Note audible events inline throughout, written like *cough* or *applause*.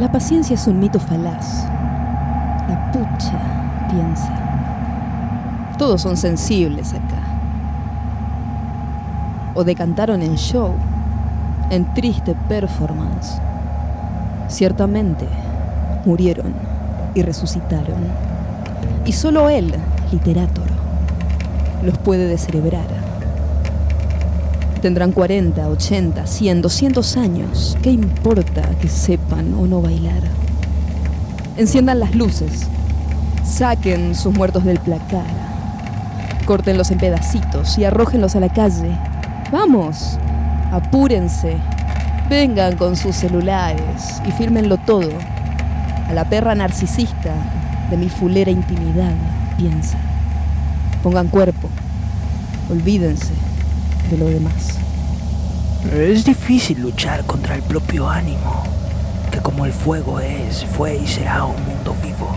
La paciencia es un mito falaz. La pucha, piensa. Todos son sensibles acá. O decantaron en show, en triste performance. Ciertamente, murieron y resucitaron. Y solo él, literator, los puede descerebrar. Tendrán 40, 80, 100, 200 años. ¿Qué importa que sepan o no bailar? Enciendan las luces. Saquen sus muertos del placar. Córtenlos en pedacitos y arrójenlos a la calle. Vamos, apúrense. Vengan con sus celulares y fírmenlo todo. A la perra narcisista de mi fulera intimidad, piensa. Pongan cuerpo. Olvídense de lo demás. Es difícil luchar contra el propio ánimo, que como el fuego es, fue y será un mundo vivo,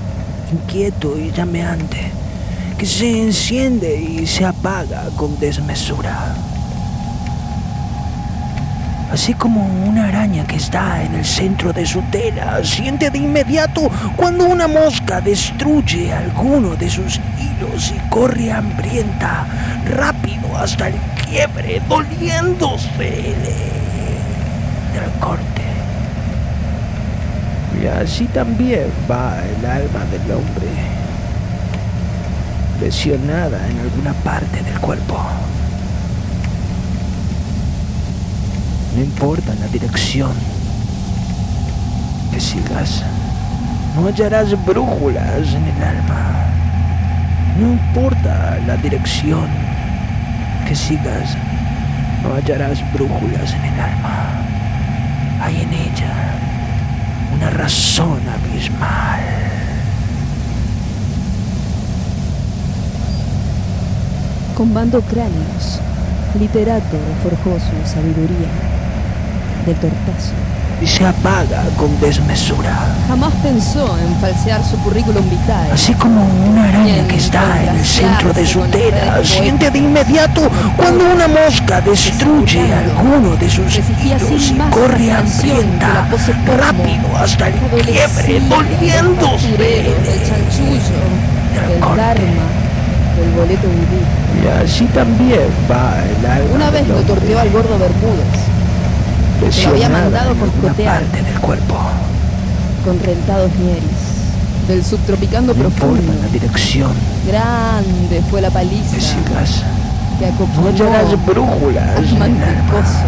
inquieto y llameante, que se enciende y se apaga con desmesura. Así como una araña que está en el centro de su tela siente de inmediato cuando una mosca destruye alguno de sus hilos y corre hambrienta, rápido hasta el quiebre, doliéndose del corte. Y así también va el alma del hombre, lesionada en alguna parte del cuerpo. No importa la dirección que sigas, no hallarás brújulas en el alma. No importa la dirección que sigas, no hallarás brújulas en el alma. Hay en ella una razón abismal. Combando cráneos, literato forjó su sabiduría del tortazo. Y se apaga con desmesura. Jamás pensó en falsear su currículum vitae. Así como una araña que está en el centro de su tela siente de inmediato cuando una mosca destruye alguno de sus hilos y corre hambrienta, rápido hasta el quiebre, doliéndose el chanchullo, el boleto vudú. Y así también va el alma Una vez lo torteó al gordo Bermúdez, lo había mandado corcotear parte del cuerpo. con rentados nieris, del subtropicando No profundo. la dirección Grande fue la paliza que sigas, que no acopló hallarás brújulas mantecoso.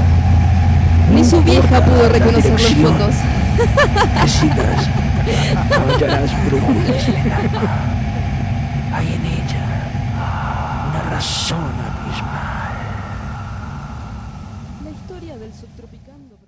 Ni su No vieja pudo la reconocerlo en dirección fotos. que sigas, *laughs* no hallarás brújulas en el alma. Hay en ella una razón abismal. La historia del subtropicando